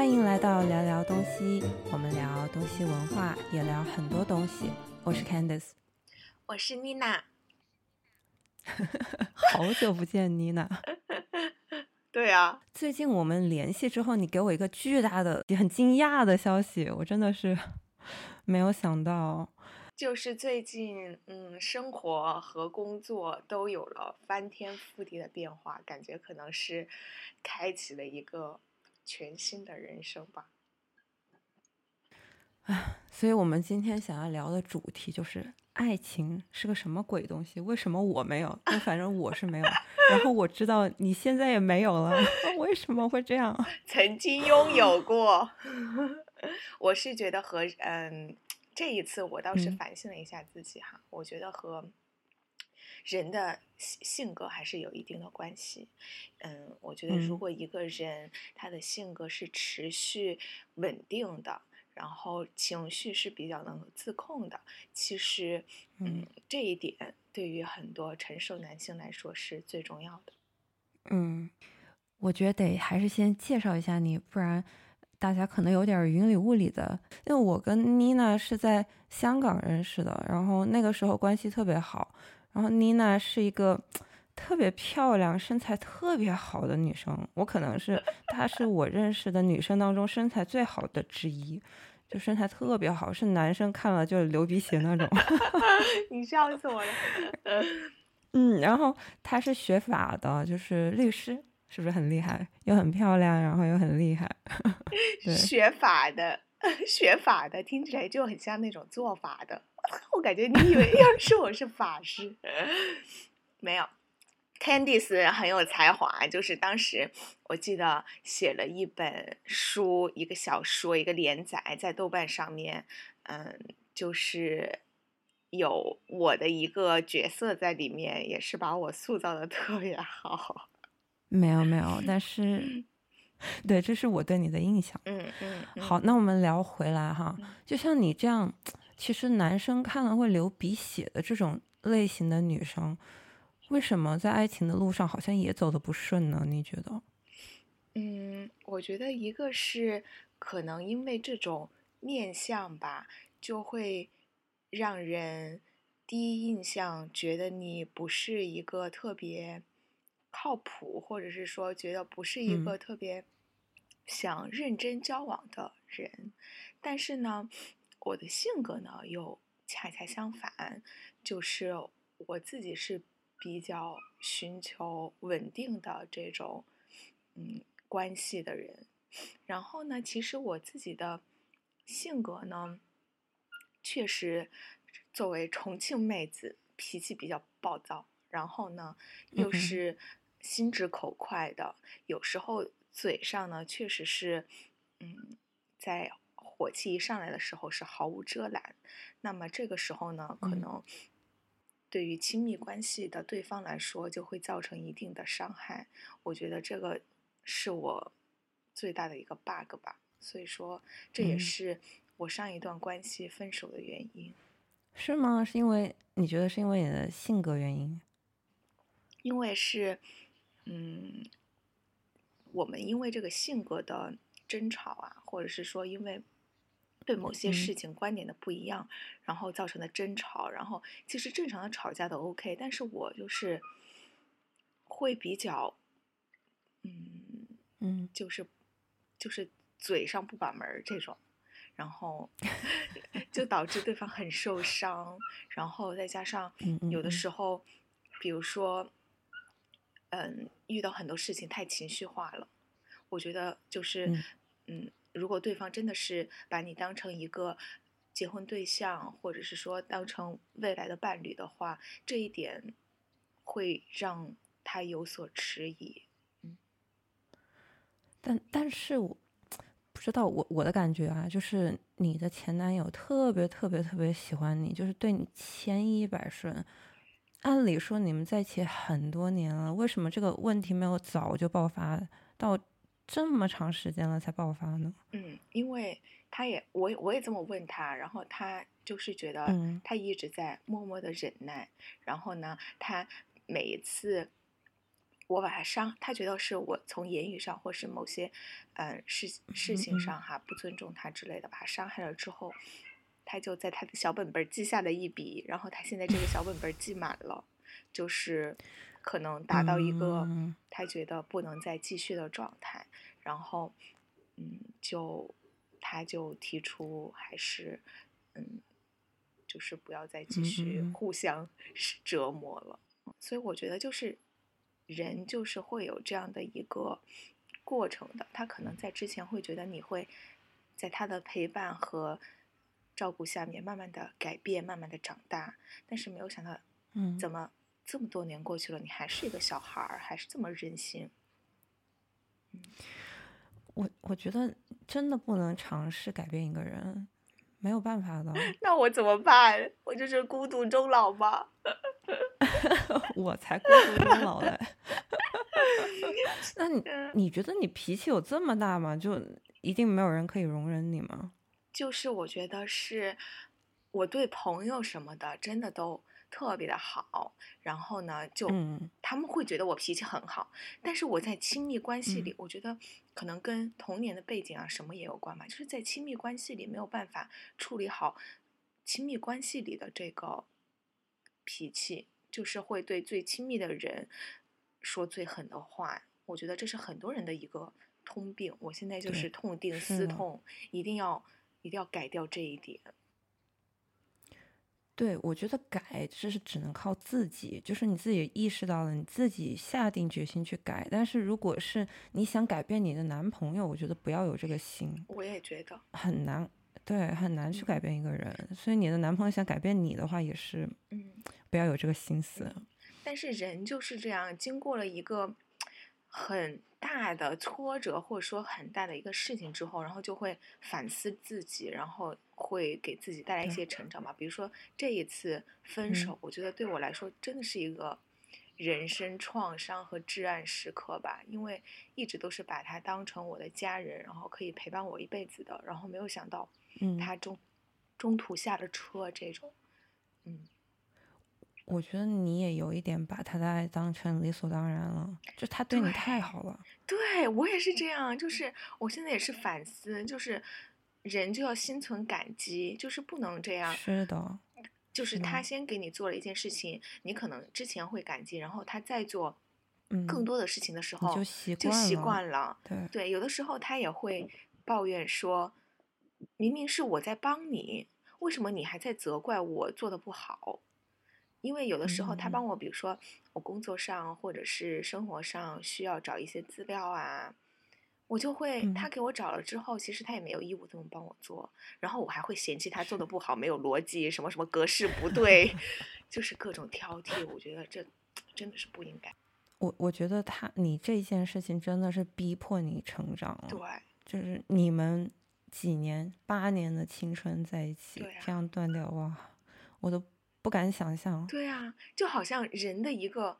欢迎来到聊聊东西，我们聊东西文化，也聊很多东西。我是 Candice，我是妮娜。好久不见，妮娜。对啊，最近我们联系之后，你给我一个巨大的、很惊讶的消息，我真的是 没有想到。就是最近，嗯，生活和工作都有了翻天覆地的变化，感觉可能是开启了一个全新的人生吧。唉，所以我们今天想要聊的主题就是爱情是个什么鬼东西？为什么我没有？那反正我是没有。然后我知道你现在也没有了，为什么会这样？曾经拥有过。我是觉得和嗯。这一次我倒是反省了一下自己哈，我觉得和人的性格还是有一定的关系。嗯，我觉得如果一个人他的性格是持续稳定的，然后情绪是比较能自控的，其实嗯这一点对于很多成熟男性来说是最重要的。嗯，我觉得得还是先介绍一下你，不然。大家可能有点云里雾里的，因为我跟妮娜是在香港认识的，然后那个时候关系特别好。然后妮娜是一个特别漂亮、身材特别好的女生，我可能是她是我认识的女生当中身材最好的之一，就身材特别好，是男生看了就流鼻血那种。你笑死我了。嗯，然后她是学法的，就是律师。是不是很厉害？又很漂亮，然后又很厉害。学法的，学法的，听起来就很像那种做法的。我感觉你以为要是我是法师，没有。Candice 很有才华，就是当时我记得写了一本书，一个小说，一个连载在豆瓣上面。嗯，就是有我的一个角色在里面，也是把我塑造的特别好。没有没有，但是，对，这是我对你的印象。嗯嗯。好，那我们聊回来哈，就像你这样，其实男生看了会流鼻血的这种类型的女生，为什么在爱情的路上好像也走的不顺呢？你觉得？嗯，我觉得一个是可能因为这种面相吧，就会让人第一印象觉得你不是一个特别。靠谱，或者是说觉得不是一个特别想认真交往的人，但是呢，我的性格呢又恰恰相反，就是我自己是比较寻求稳定的这种嗯关系的人。然后呢，其实我自己的性格呢，确实作为重庆妹子，脾气比较暴躁，然后呢又是。心直口快的，有时候嘴上呢确实是，嗯，在火气一上来的时候是毫无遮拦。那么这个时候呢，可能对于亲密关系的对方来说就会造成一定的伤害。我觉得这个是我最大的一个 bug 吧。所以说，这也是我上一段关系分手的原因。是吗？是因为你觉得是因为你的性格原因？因为是。嗯，我们因为这个性格的争吵啊，或者是说因为对某些事情观点的不一样，然后造成的争吵，然后其实正常的吵架都 OK，但是我就是会比较，嗯嗯，就是就是嘴上不把门这种，然后 就导致对方很受伤，然后再加上有的时候，比如说。嗯，遇到很多事情太情绪化了，我觉得就是，嗯，如果对方真的是把你当成一个结婚对象，或者是说当成未来的伴侣的话，这一点会让他有所迟疑。嗯，但但是我不知道，我我的感觉啊，就是你的前男友特别特别特别喜欢你，就是对你千依百顺。按理说你们在一起很多年了，为什么这个问题没有早就爆发，到这么长时间了才爆发呢？嗯，因为他也，我我也这么问他，然后他就是觉得他一直在默默的忍耐，然后呢，他每一次我把他伤，他觉得是我从言语上或是某些，嗯事事情上哈不尊重他之类的，把他伤害了之后，他就在他的小本本记下了一笔，然后他现在这个小本本记满了，就是可能达到一个嗯。他觉得不能再继续的状态，然后嗯就他就提出还是嗯就是不要再继嗯续互相是折磨了。所以我觉得就是人就是会有这样的一个过程的，他可能在之前会觉得你会在他的陪伴和照顾下面慢慢的改变，慢慢的长大，但是没有想到嗯，怎么这么多年过去了，你还是一个小孩儿，还是这么任性。我我觉得真的不能尝试改变一个人，没有办法的。那我怎么办？我就是孤独终老吗？我才孤独终老嘞。那你嗯你觉得你脾气有这么大吗？就一定没有人可以容忍你吗？就是我觉得是，我对朋友什么的真的都特别的好，然后呢，就嗯他们会觉得我脾气很好，但是我在亲密关系嗯里，我觉得可能跟童年的背景啊什么也有关吧，就是在亲密关系里没有办法处理好亲密关系里的这个脾气，就是会对最亲密的人说最狠的话。我觉得这是很多人的一个通病。我现在就是痛定思痛，一定要一定要改掉这一点。对，我觉得改这是只能靠自己，就是你自己意识到了，你自己下定决心去改。但是如果是你想改变你的男朋友，我觉得不要有这个心，我也觉得，很难，对，很难去改嗯变一个人。所以你的男朋友想改变你的话，也是嗯。不要有这个心思。但是人就是这样，经过了一个很大的挫折，或者说很大的一个事情之后，然后就会反思自己，然后会给自己带来一些成长吧。比如说这一次分嗯。手，我觉得对我来说真的是一个人生创伤和至暗时刻吧，因为一直都是把他当成我的家人，然后可以陪伴我一辈子的，然后没有想到嗯，他中中途下了车这种，嗯。我觉得你也有一点把他的爱当成理所当然了，就他对你太好了。对我也是这样，就是我现在也是反思，就是人就要心存感激，就是不能这样。是的，就是是他先给你做了一件事情，你可能之前会感激，然后他再做嗯，更多的事情的时你候，就习就习惯了惯了。对，对，有的时候他也会抱怨说，明明是我在帮你，为什么你还在责怪我做的不好？因为有的时候他嗯帮我，比如说我工作上或者是生活上需要找一些资料啊，我就会嗯他给我找了之后，其实他也没有义务这么帮我做，然后我还会嫌弃他做的不好，没有逻辑，什么什么格式不对，就是各种挑剔。我觉得这真的是不应该。我我觉得他你这件事情真的是逼迫你成长了，对，就是你们几年八年的青春在一起，啊这样断掉哇，我都不敢想象。对啊，就好像人的一个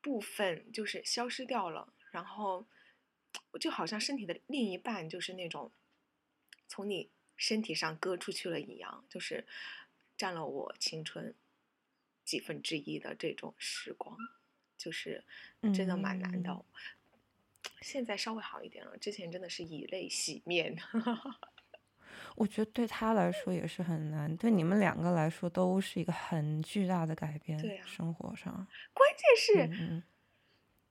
部分就是消失掉了，然后就好像身体的另一半就是那种从你身体上割出去了一样，就是占了我青春几分之一的这种时光，就是真的蛮难的。嗯现在稍微好一点了，之前真的是以泪洗面。我觉得对他来说也是很难，对你们两个来说都是一个很巨大的改变，对啊生活上。关键是。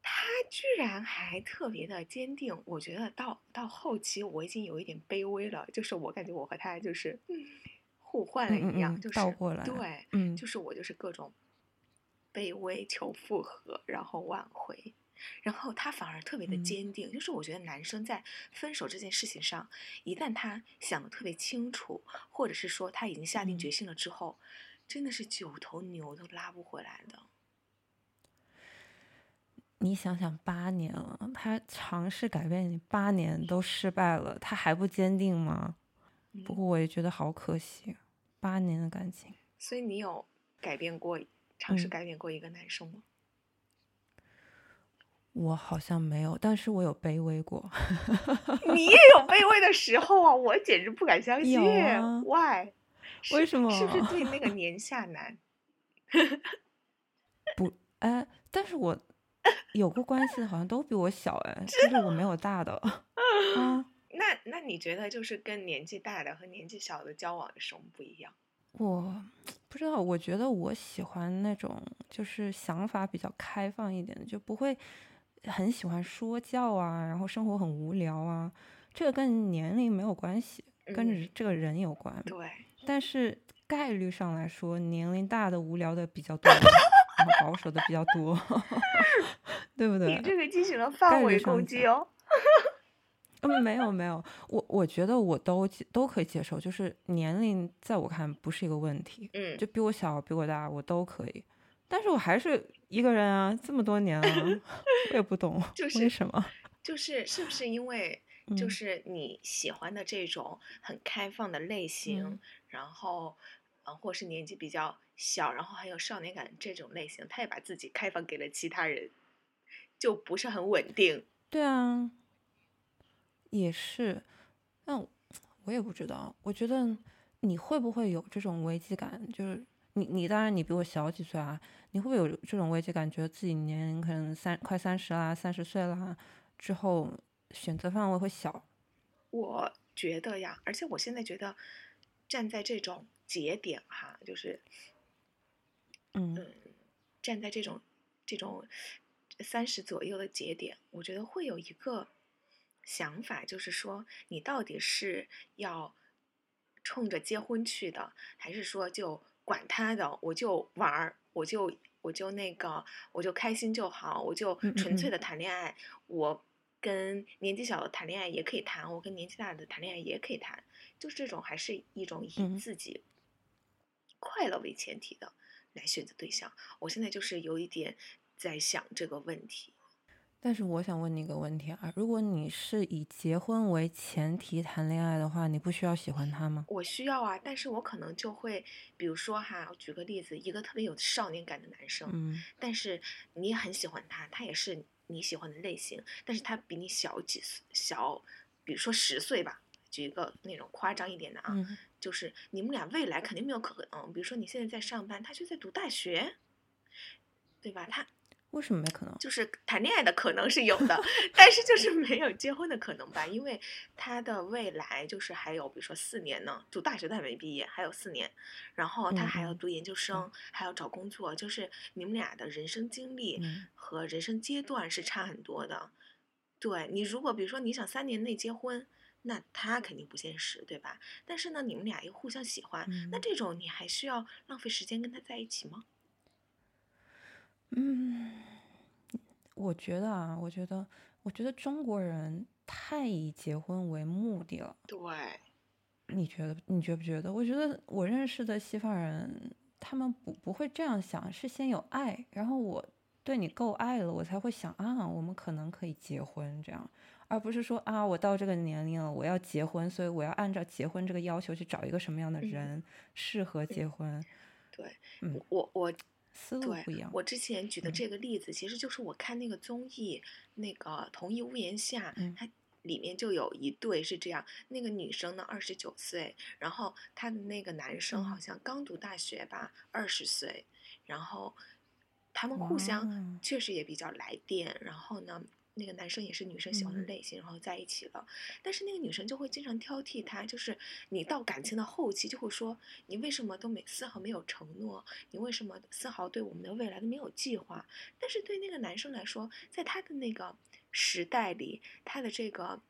他居然还特别的坚定，我觉得到到后期我已经有一点卑微了，就是我感觉我和他就是互换了一样，嗯嗯嗯就是倒过来对，嗯，就是我就是各种卑微求复合，然后挽回，然后他反而特别的嗯坚定，就是我觉得男生在分手这件事情上，一旦他想的特别清楚，或者是说他已经下定嗯决心了之后，真的是九头牛都拉不回来的。你想想，八年了，他尝试改变你，八年都失败了，他还不坚定吗？不嗯过我也觉得好可惜，八年的感情。所以你有改变过，尝试嗯改变过一个男生吗？我好像没有，但是我有卑微过。你也有卑微的时候啊，我简直不敢相信。Why？为什么是不是对那个 年下男？不，哎，但是我 有过关系的好像都比我小哎，就是我没有大的。啊，那那你觉得就是跟年纪大的和年纪小的交往有什么不一样？我不知道，我觉得我喜欢那种就是想法比较开放一点的，就不会很喜欢说教啊，然后生活很无聊啊。这个跟年龄没有关系，跟嗯这个人有关。对，但是概率上来说，年龄大的无聊的比较多，然后保守的比较多，对不对你？这个进行了范围攻击哦。嗯，没有没有，我我觉得我都都可以接受，就是年龄在我看不是一个问题，嗯，就比我小比我大我都可以，但是我还是一个人啊，这么多年了，我也不懂就是为什么。就是是不是因为就嗯是你喜欢的这种很开放的类型，嗯然后呃，或是年纪比较小，然后很有少年感这种类型，他也把自己开放给了其他人，就不是很稳定。对啊，也是，但我我也不知道。我觉得你会不会有这种危机感？就是你你当然你比我小几岁啊，你会不会有这种危机感？觉得自己年龄可能三快三十啦，三十岁啦之后选择范围会小？我觉得呀，而且我现在觉得，站在这种节点哈，就是嗯嗯，站在这种这种三十左右的节点，我觉得会有一个想法，就是说你到底是要冲着结婚去的，还是说就管他的，我就玩儿，我就我就那个，我就开心就好，我就纯粹的谈恋爱，我。跟年纪小的谈恋爱也可以谈，我跟年纪大的谈恋爱也可以谈，就是这种还是一种以嗯自己快乐为前提的来选择对象。我现在就是有一点在想这个问题。但是我想问你一个问题啊，如果你是以结婚为前提谈恋爱的话，你不需要喜欢他吗？我需要啊，但是我可能就会，比如说哈，我举个例子，一个特别有少年感的男生，嗯但是你很喜欢他，他也是你喜欢的类型，但是他比你小几岁，小，比如说十岁吧，举一个那种夸张一点的啊，嗯就是你们俩未来肯定没有可能，比如说你现在在上班，他就在读大学，对吧？他为什么没可能？就是谈恋爱的可能是有的，但是就是没有结婚的可能吧，因为他的未来就是还有，比如说四年呢，读大学都还没毕业，还有四年，然后他还要读研究生，还要找工作，就是你们俩的人生经历嗯和人生阶段是差很多的。对你，如果比如说你想三年内结婚，那他肯定不现实，对吧？但是呢，你们俩又互相喜欢，那嗯这种你还需要浪费时间跟他在一起吗？嗯，我觉得啊，我觉得，我觉得中国人太以结婚为目的了。对，你觉得？你觉不觉得？我觉得我认识的西方人，他们不不会这样想，是先有爱，然后我对你够爱了，我才会想啊，我们可能可以结婚这样，而不是说啊，我到这个年龄了，我要结婚，所以我要按照结婚这个要求去找一个什么样的嗯人适合结婚，对，嗯我我思路对不一样。我之前举的嗯这个例子，其实就是我看那个综艺，那个《同一屋檐下》，嗯它里面就有一对是这样，那个女生呢二十九岁，然后她的那个男生好嗯像刚读大学吧，二十岁，然后他们互相确实也比较来电，然后呢。那个男生也是女生喜欢的嗯类型，然后在一起了，但是那个女生就会经常挑剔他，就是你到感情的后期就会说，你为什么都没丝毫没有承诺，你为什么丝毫对我们的未来都没有计划？但是对那个男生来说，在他的那个时代里，他的这个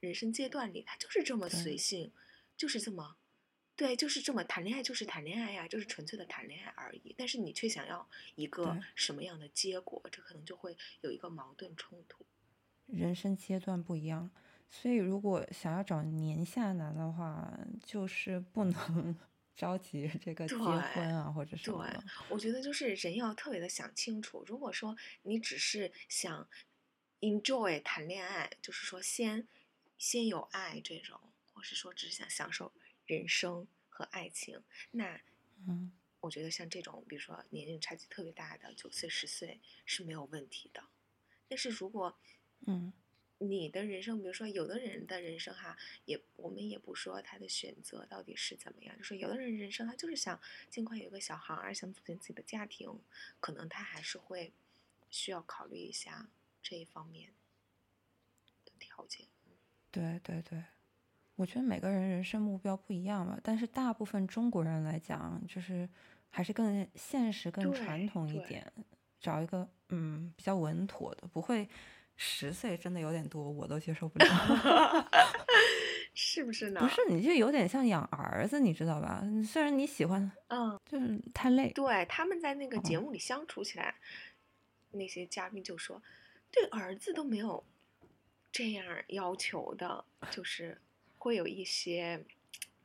人生阶段里，他就是这么随性，就是这么，对，就是这么谈恋爱，就是谈恋爱呀，就是纯粹的谈恋爱而已。但是你却想要一个什么样的结果，这可能就会有一个矛盾冲突。人生阶段不一样，所以如果想要找年下男的话，就是不能 着急这个结婚啊或者什么对。我觉得就是人要特别的想清楚。如果说你只是想 enjoy 谈恋爱，就是说先先有爱这种，或是说只是想享受人生和爱情，那嗯我觉得像这种，比如说年龄差距特别大的九岁、十岁是没有问题的。但是如果嗯。你的人生，比如说有的人的人生哈，也我们也不说他的选择到底是怎么样，就说有的人人生他就是想尽快有一个小孩儿，想组建自己的家庭，可能他还是会需要考虑一下这一方面的条件。对对对，我觉得每个人人生目标不一样吧，但是大部分中国人来讲，就是还是更现实、更传统一点，找一个嗯比较稳妥的，不会十岁真的有点多，我都接受不了。是不是呢？不是，你就有点像养儿子，你知道吧？虽然你喜欢，嗯，就是太累。对，他们在那个节目里相处起来，那些嘉宾就说，对儿子都没有这样要求的，就是会有一些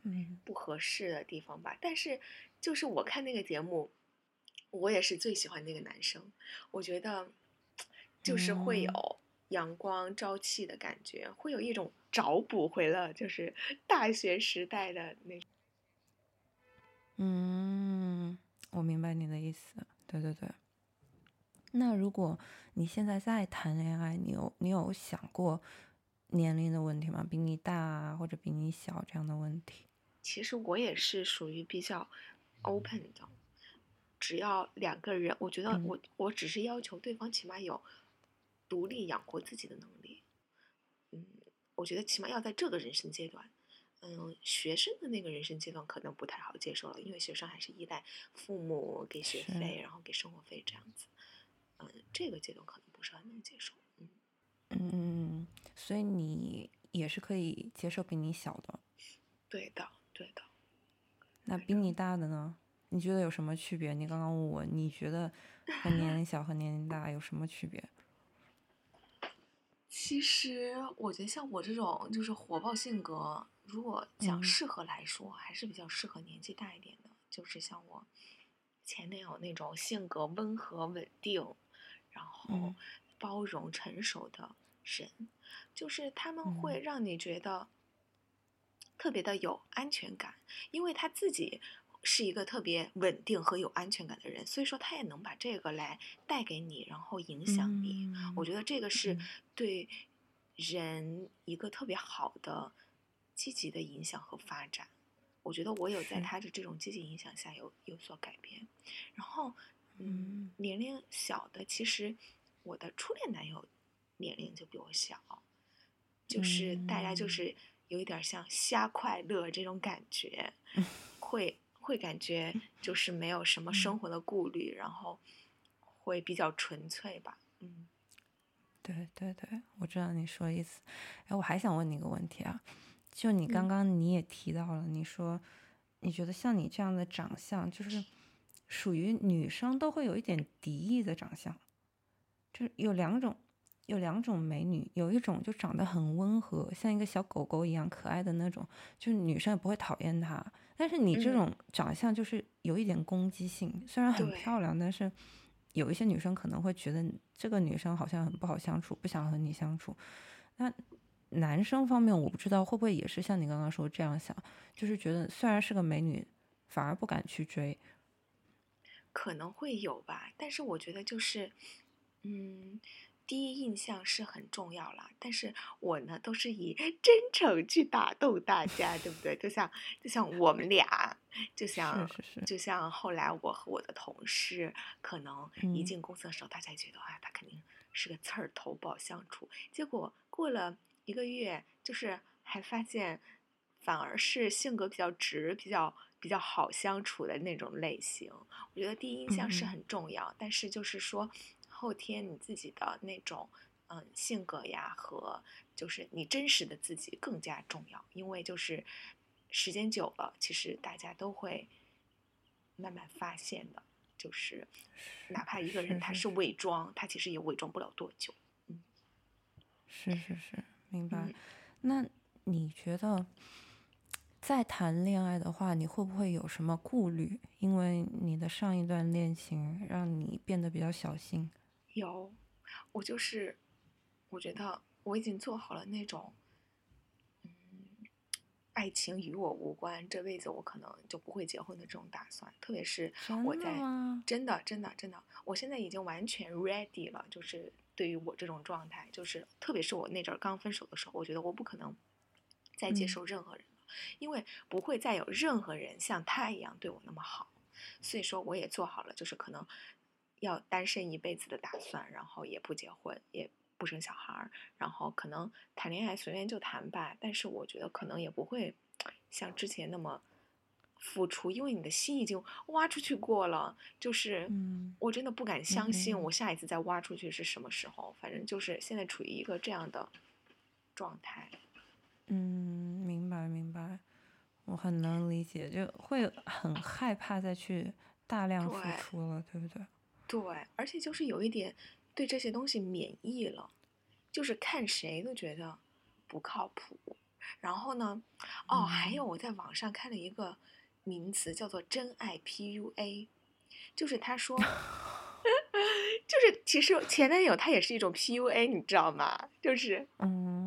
嗯不合适的地方吧。但是，就是我看那个节目，我也是最喜欢那个男生，我觉得就是会有阳光朝气的感觉，会有一种。找补回了，就是 大学时代的那。嗯，我明白你的意思。对对对。那如果你现在在谈恋爱，你有你有想过年龄的问题吗？比你大啊或者比你小这样的问题？其实我也是属于比较 open 的，只要两个人，我觉得我我只是要求对方起码有独立养活自己的能力。嗯。我觉得起码要在这个人生阶段，嗯，学生的那个人生阶段可能不太好接受了，因为学生还是依赖父母给学费，然后给生活费这样子，嗯，这个阶段可能不是很能接受，嗯嗯，所以你也是可以接受比你小的，对的对的，那比你大的呢？你觉得有什么区别？你刚刚问我，你觉得和 年龄小和年龄大有什么区别？其实我觉得像我这种就是火爆性格，如果讲适合来说，还是比较适合年纪大一点的。就是像我前男友那种性格温和稳定，然后包容成熟的人，就是他们会让你觉得特别的有安全感，因为他自己。是一个特别稳定和有安全感的人，所以说他也能把这个来带给你，然后影响你。我觉得这个是对人一个特别好的积极的影响和发展。我觉得我有在他的这种积极影响下有有所改变。然后，嗯，年龄小的，其实我的初恋男友年龄就比我小，就是大家就是有一点像瞎快乐这种感觉，会。会感觉就是没有什么生活的顾虑，然后会比较纯粹吧。嗯，对对对，我知道你说的意思。哎，我还想问你一个问题啊，就你刚刚你也提到了，你说你觉得像你这样的长相，就是属于女生都会有一点敌意的长相，就是有两种。有两种美女，有一种就长得很温和，像一个小狗狗一样可爱的那种，就是女生也不会讨厌她。但是你这种长相就是有一点攻击性，虽然很漂亮，但是有一些女生可能会觉得这个女生好像很不好相处，不想和你相处。那男生方面，我不知道会不会也是像你刚刚说这样想，就是觉得虽然是个美女，反而不敢去追。可能会有吧，但是我觉得就是，嗯。第一印象是很重要啦，但是我呢都是以 真诚去打动大家，对不对？就像就像我们俩，就像就像后来我和我的同事，可能一进公司的时候，大家觉得啊，他肯定是个刺儿头，不好相处。结果过了一个月，就是还发现，反而是性格比较直、比较比较好相处的那种类型。我觉得第一印象是很重要，但是就是说。后天你自己的那种嗯性格呀和就是你真实的自己更加重要，因为就是时间久了，其实大家都会慢慢发现的，就是哪怕一个人他是伪装，他其实也伪装不了多久。嗯，是是是，明白。那你觉得在谈恋爱的话，你会不会有什么顾虑？因为你的上一段恋情让你变得比较小心。有，我就是，我觉得我已经做好了那种，嗯，爱情与我无关，这辈子我可能就不会结婚的这种打算。特别是我在真的真的真的，我现在已经完全 ready 了。就是对于我这种状态，就是特别是我那阵儿刚分手的时候，我觉得我不可能再接受任何人了，因为不会再有任何人像他一样对我那么好。所以说，我也做好了，就是可能。要单身一辈子的打算，然后也不结婚，也不生小孩儿，然后可能谈恋爱随便就谈吧，但是我觉得可能也不会像之前那么付出，因为你的心已经挖出去过了，就是嗯我真的不敢相信嗯我下一次再挖出去是什么时候，反正就是现在处于一个这样的状态。嗯，明白明白，我很能理解，就会很害怕再去大量付出了，对不对？对，而且就是有一点对这些东西免疫了，就是看谁都觉得不靠谱。然后呢，哦，还有我在网上看了一个名词叫做“真爱 PUA”，就是他说，就是其实前男友他也是一种 PUA，你知道吗？就是嗯，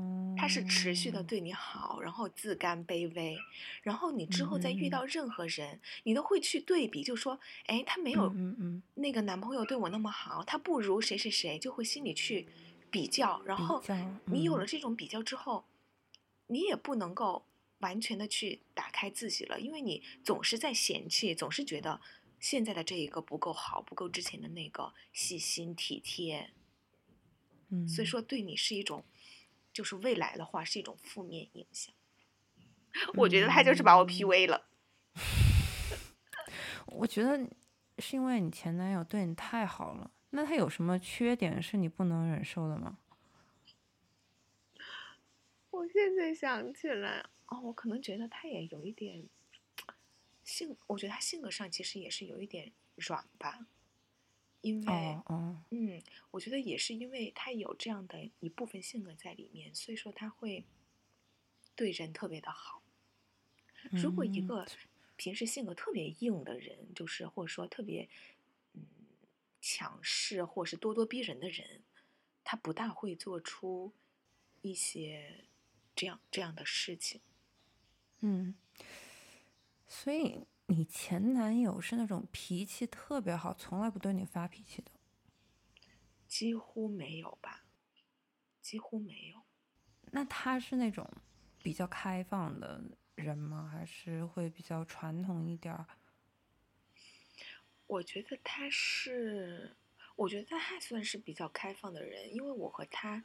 他是持续的对你好，然后自甘卑微，然后你之后再遇嗯。到任何人，你都会去对比，就说，哎，他没有那个男朋友对我那么好，他不如谁谁谁，就会心里去比较，然后你有了嗯。这种比较之后，你也不能够完全的去打开自己了，因为你总是在嫌弃，总是觉得现在的这一个不够好，不够之前的那个细心体贴，嗯，所以说对你是一种，就是未来的话是一种负面影响。我觉得他就是把我嗯 PUA 了。我觉得是因为你前男友对你太好了，那他有什么缺点是你不能忍受的吗？我现在想起来，哦，我可能觉得他也有一点性，我觉得他性格上其实也是有一点软吧，因为，嗯，我觉得也是因为他有这样的一部分性格在里面，所以说他会对人特别的好。如果一嗯个平时性格特别硬的人，就是或者说特别嗯强势或是咄咄逼人的人，他不大会做出一些这样这样的事情。嗯，所以你前男友是那种脾气特别好，从来不对你发脾气的。几乎没有吧，几乎没有。那他是那种比较开放的人吗？还是会比较传统一点儿？我觉得他是，我觉得他还算是比较开放的人，因为我和他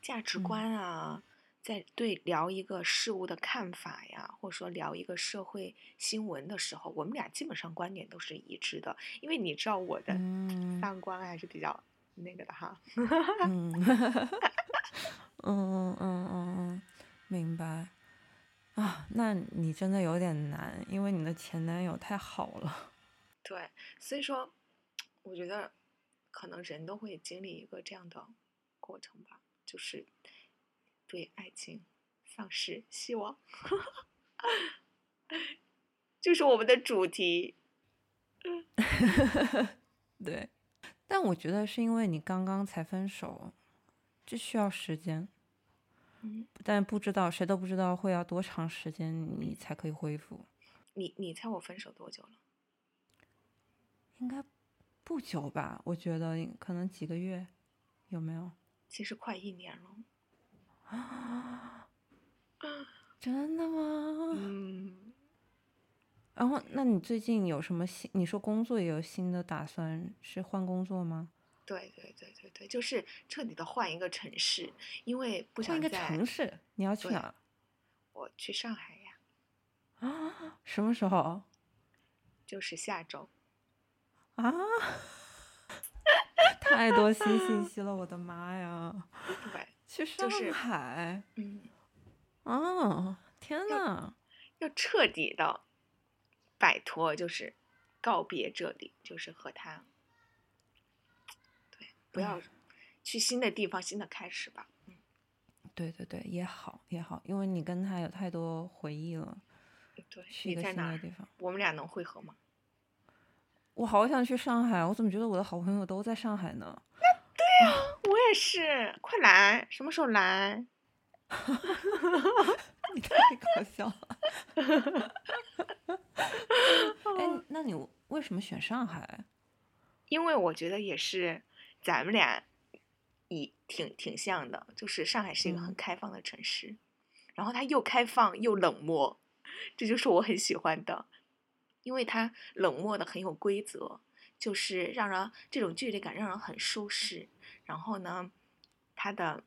价值嗯观啊，在对聊一个事物的看法呀，或者说聊一个社会新闻的时候，我们俩基本上观点都是一致的。因为你知道我的嗯三观还是比较那个的哈。嗯嗯嗯嗯嗯，明白。啊，那你真的有点难，因为你的前男友太好了。对，所以说，我觉得可能人都会经历一个这样的过程吧，就是对爱情丧失希望，就是我们的主题。对，但我觉得是因为你刚刚才分手，这需要时间，嗯，但不知道谁都不知道会要多长时间你才可以恢复，你你猜我分手多久了？应该不久吧？我觉得可能几个月，有没有？其实快一年了。啊，真的吗？嗯，然后，那你最近有什么新？你说工作也有新的打算，是换工作吗？对对对对对，就是彻底的换一个城市，因为不换一个城市，你要去哪儿？我去上海呀，啊？什么时候？就是下周。啊？太多新信息了，我的妈呀！对，去上是海？嗯，哦，天呐！要彻底的摆脱，就是告别这里，就是和他，对，不要去新的地方，新的开始吧。嗯，对对对，也好也好，因为你跟他有太多回忆了，对，去一个你在哪儿？新的地方。我们俩能会合吗？我好想去上海，我怎么觉得我的好朋友都在上海呢？我也是，快来，什么时候来？你太搞笑了。哎，那你为什么选上海？因为我觉得也是咱们俩以挺挺像的，就是上海是一个很嗯开放的城市，然后它又开放又冷漠，这就是我很喜欢的，因为它冷漠的很有规则，就是让人这种距离感让人很舒适。然后呢，他的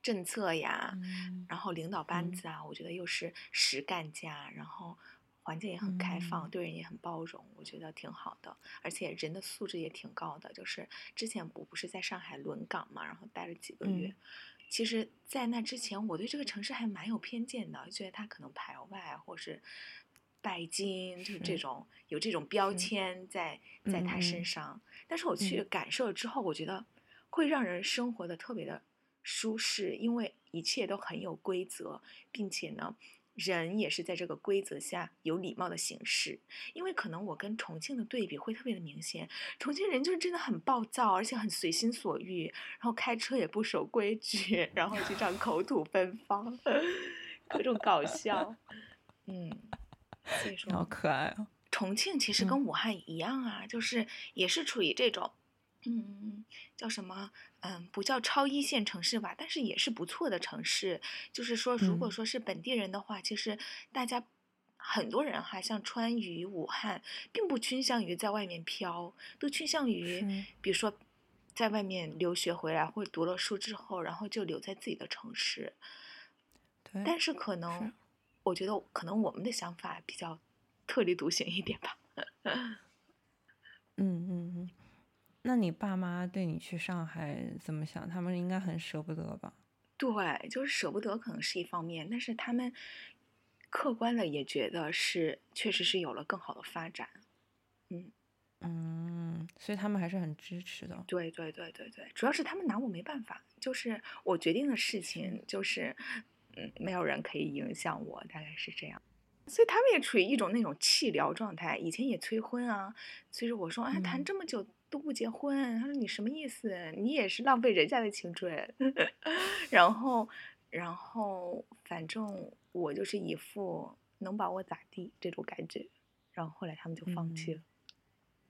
政策呀，嗯然后领导班嗯子啊，我觉得又是实干家，然后环境也很开放，嗯对人也很包容，我觉得挺好的。而且人的素质也挺高的。就是之前我不是在上海轮岗嘛，然后待了几个月。嗯其实，在那之前，我对这个城市还蛮有偏见的，觉得它可能排外，或是拜金，就是这是种有这种标签在在他身上。但是我去嗯感受了之后，我觉得会让人生活的特别的舒适，因为一切都很有规则，并且呢，人也是在这个规则下有礼貌的行事。因为可能我跟重庆的对比会特别的明显，重庆人就是真的很暴躁，而且很随心所欲，然后开车也不守规矩，然后经常口吐芬芳，各种搞笑。嗯，所以说好可爱哦。重庆其实嗯跟武汉一样啊，就是也是处于这种，嗯，叫什么？嗯，不叫超一线城市吧，但是也是不错的城市。就是说，如果嗯说是本地人的话，其实大家很多人哈，像川渝、武汉，并不倾向于在外面漂，都倾向于，比如说在外面留学回来，或者读了书之后，然后就留在自己的城市。对，但是可能，我觉得可能我们的想法比较特立独行一点吧。嗯 嗯嗯。那你爸妈对你去上海怎么想？他们应该很舍不得吧？对，就是舍不得可能是一方面，但是他们客观的也觉得是确实是有了更好的发展。嗯，嗯，所以他们还是很支持的。对对对对对，主要是他们拿我没办法，就是我决定的事情，就是嗯，没有人可以影响我，大概是这样。所以他们也处于一种那种气疗状态，以前也催婚啊，所以说我说哎，谈嗯这么久都不结婚，他说你什么意思？你也是浪费人家的青春。然后，然后反正我就是一副能把我咋地这种感觉，然后后来他们就放弃了。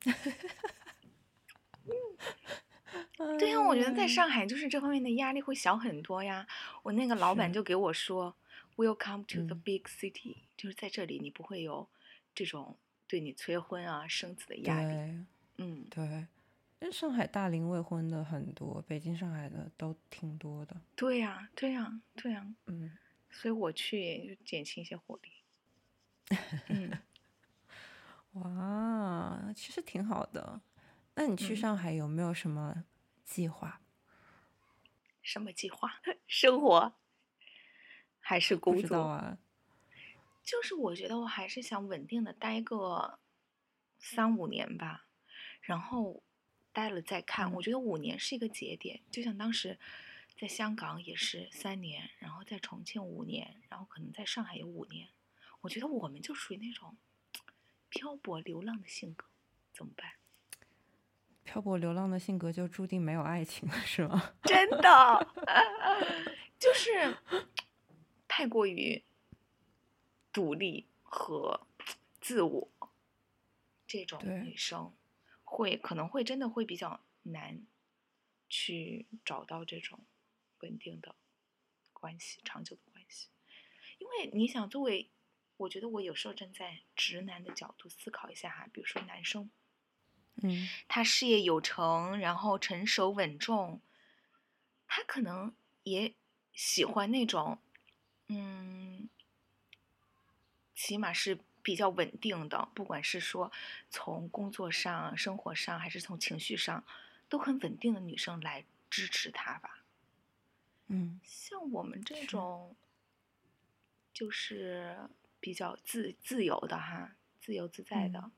对呀，我觉得在嗯上海就是这方面的压力会小很多呀。我那个老板就给我说，Welcome to the 嗯 big city，就是在这里你不会有这种对你催婚啊、生子的压力。嗯，对，因为上海大龄未婚的很多，北京、上海的都挺多的。对呀，对呀，对呀，嗯，所以我去也就减轻一些火力。嗯，哇，其实挺好的。那你去嗯上海有没有什么计划？什么计划？生活还是工作？啊。就是我觉得我还是想稳定的待个三五年吧，然后待了再看。我嗯觉得五年是一个节点，就像当时在香港也是三年，然后在重庆五年，然后可能在上海有五年。我觉得我们就属于那种漂泊流浪的性格，怎么办？漂泊流浪的性格就注定没有爱情了，是吗？真的，就是太过于独立和自我，这种女生会可能会真的会比较难去找到这种稳定的关系、长久的关系，因为你想，作为我觉得我有时候站在直男的角度思考一下哈，比如说男生。嗯他事业有成，然后成熟稳重，他可能也喜欢那种，嗯，起码是比较稳定的，不管是说从工作上、生活上，还是从情绪上，都很稳定的女生来支持他吧。嗯像我们这种，就是比较自自由的哈，自由自在的，嗯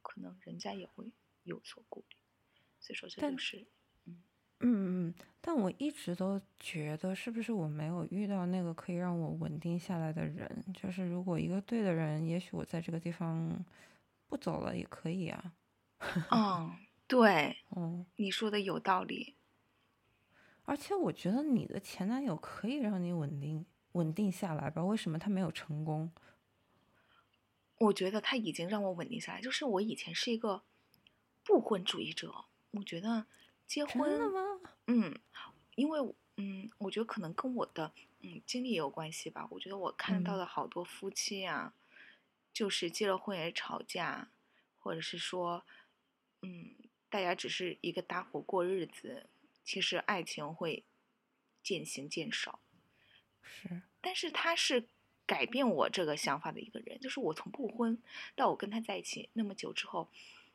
可能人家也会有所顾虑。所以说，这就是嗯嗯，但我一直都觉得，是不是我没有遇到那个可以让我稳定下来的人？就是如果一个对的人，也许我在这个地方不走了也可以啊。嗯，对，嗯，你说的有道理。而且我觉得你的前男友可以让你稳定稳定下来吧？为什么他没有成功？我觉得他已经让我稳定下来。就是我以前是一个不婚主义者，我觉得结婚，吗？嗯，因为嗯，我觉得可能跟我的嗯经历也有关系吧。我觉得我看到嗯的好多夫妻啊，就是结了婚也吵架，或者是说嗯，大家只是一个搭伙过日子，其实爱情会渐行渐少。是，但是他是改变我这个想法的一个人，就是我从不婚到我跟他在一起那么久之后，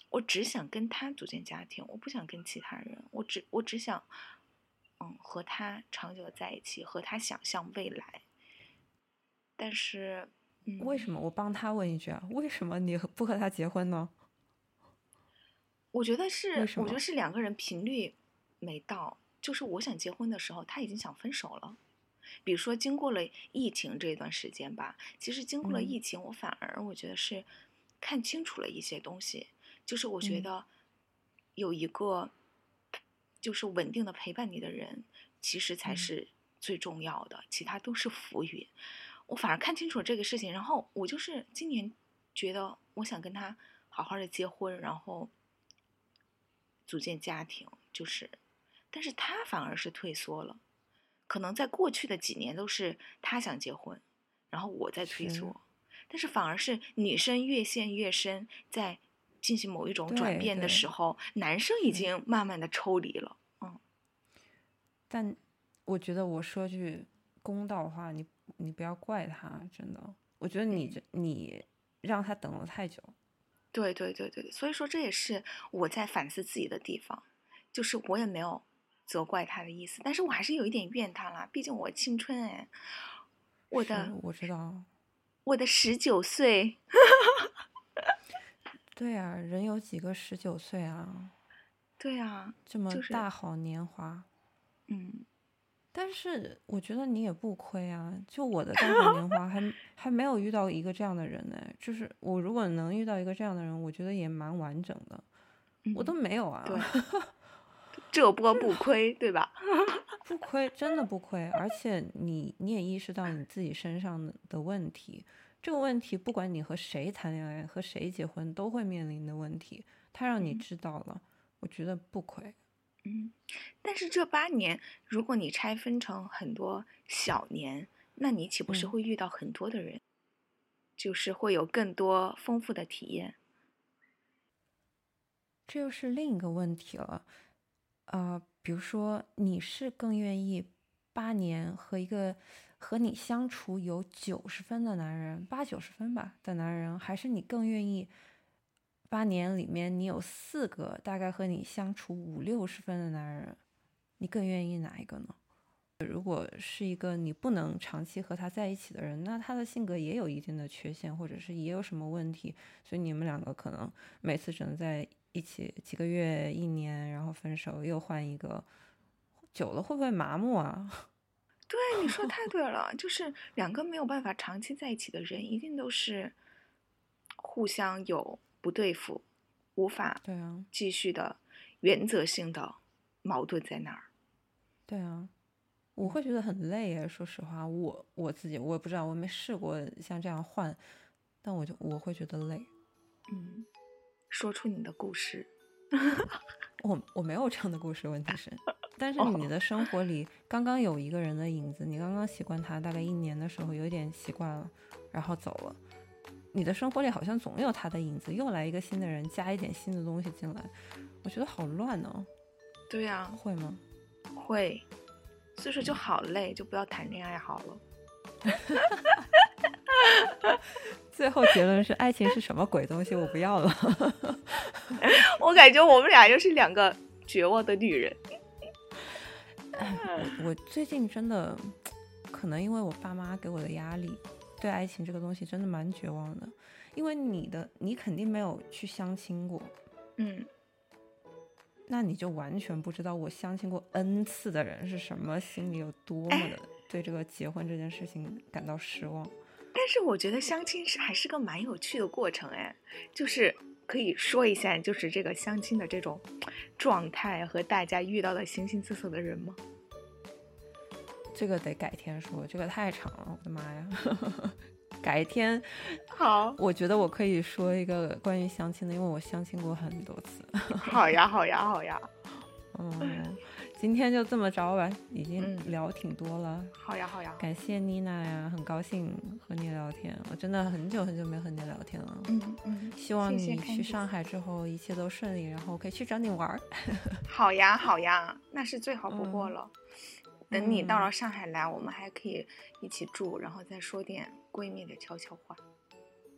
我只想跟他组建家庭，我不想跟其他人，我只我只想，嗯，和他长久的在一起，和他想象未来。但是，嗯，为什么？我帮他问一句啊，为什么你不和他结婚呢？我觉得是，我觉得是两个人频率没到，就是我想结婚的时候，他已经想分手了。比如说，经过了疫情这段时间吧，其实经过了嗯疫情，我反而我觉得是看清楚了一些东西，就是我觉嗯。得有一个就是稳定的陪伴你的人，其实才嗯。是最重要的，其他都是浮云。我反而看清楚了这个事情，然后我就是今年觉得我想跟他好好的结婚，然后组建家庭，就是，但是他反而是退缩了，可能在过去的几年都是他想结婚，然后我在退缩，但是反而是女生越陷越深，在进行某一种转变的时候，男生已经慢慢的抽离了。嗯，但我觉得我说句公道话，你你不要怪他，真的，我觉得你你让他等了太久。对对对对对，所以说这也是我在反思自己的地方，就是我也没有责怪他的意思，但是我还是有一点怨他啦，毕竟我青春哎，我的我知道，我的十九岁，对啊，人有几个十九岁啊，对啊，这么大好年华。嗯，但是我觉得你也不亏啊，就我的大好年华还 还没有遇到一个这样的人呢。就是我如果能遇到一个这样的人，我觉得也蛮完整的。我都嗯没有啊，这波不亏，对吧？不亏，真的不亏。而且你你也意识到你自己身上的的问题，这个问题不管你和谁谈恋爱，和谁结婚都会面临的问题，他让你嗯知道了，我觉得不亏。嗯，但是这八年，如果你拆分成很多小年，那你岂不是嗯会遇到很多的人，就是会有更多丰富的体验？这又是另一个问题了，呃，比如说你是更愿意八年和一个和你相处有九十分的男人，八九十分吧的男人，还是你更愿意八年里面你有四个大概和你相处五六十分的男人，你更愿意哪一个呢？如果是一个你不能长期和他在一起的人，那他的性格也有一定的缺陷，或者是也有什么问题，所以你们两个可能每次只能在一起几个月、一年，然后分手又换一个，久了会不会麻木啊？对，你说 太对了，就是两个没有办法长期在一起的人，一定都是互相有不对付，无法对啊，继续的原则性的矛盾在那儿。对啊，我会觉得很累诶。说实话，我我自己我也不知道，我没试过像这样换，但我就我会觉得累。嗯，说出你的故事。我我没有这样的故事，问题是，但是哦你的生活里刚刚有一个人的影子，你刚刚习惯他，大概一年的时候有一点习惯了，然后走了。你的生活里好像总有他的影子，又来一个新的人，加一点新的东西进来，我觉得好乱哦。对呀、会吗？会，所以说就好累，就不要谈恋爱好了。最后结论是爱情是什么鬼东西？我不要了。我感觉我们俩又是两个绝望的女人。我我最近真的，可能因为我爸妈给我的压力，对爱情这个东西真的蛮绝望的。因为你的你肯定没有去相亲过，嗯，那你就完全不知道我相亲过 n 次的人是什么，心里有多么的对这个结婚这件事情感到失望。但是我觉得相亲是还是个蛮有趣的过程哎，就是可以说一下，就是这个相亲的这种状态和大家遇到的形形色色的人吗？这个得改天说，这个太长了，我的妈呀！改天，好，我觉得我可以说一个关于相亲的，因为我相亲过很多次。好呀，好呀，好呀。嗯，今天就这么着吧，已经嗯聊挺多了。好呀，好呀。感谢妮娜呀，很高兴和你聊天，我真的很久很久没和你聊天了。嗯嗯，希望你去上海之后一切都顺利，然后可以去找你玩儿。好呀，好呀，那是最好不过嗯了。等你到嗯了上海来，我们还可以一起住，然后再说点闺蜜的悄悄话。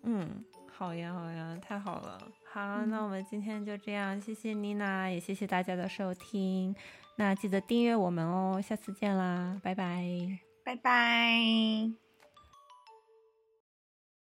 嗯，好呀，好呀，太好了。好，嗯那我们今天就这样，谢谢妮娜，也谢谢大家的收听。那记得订阅我们哦，下次见啦，拜拜。拜拜。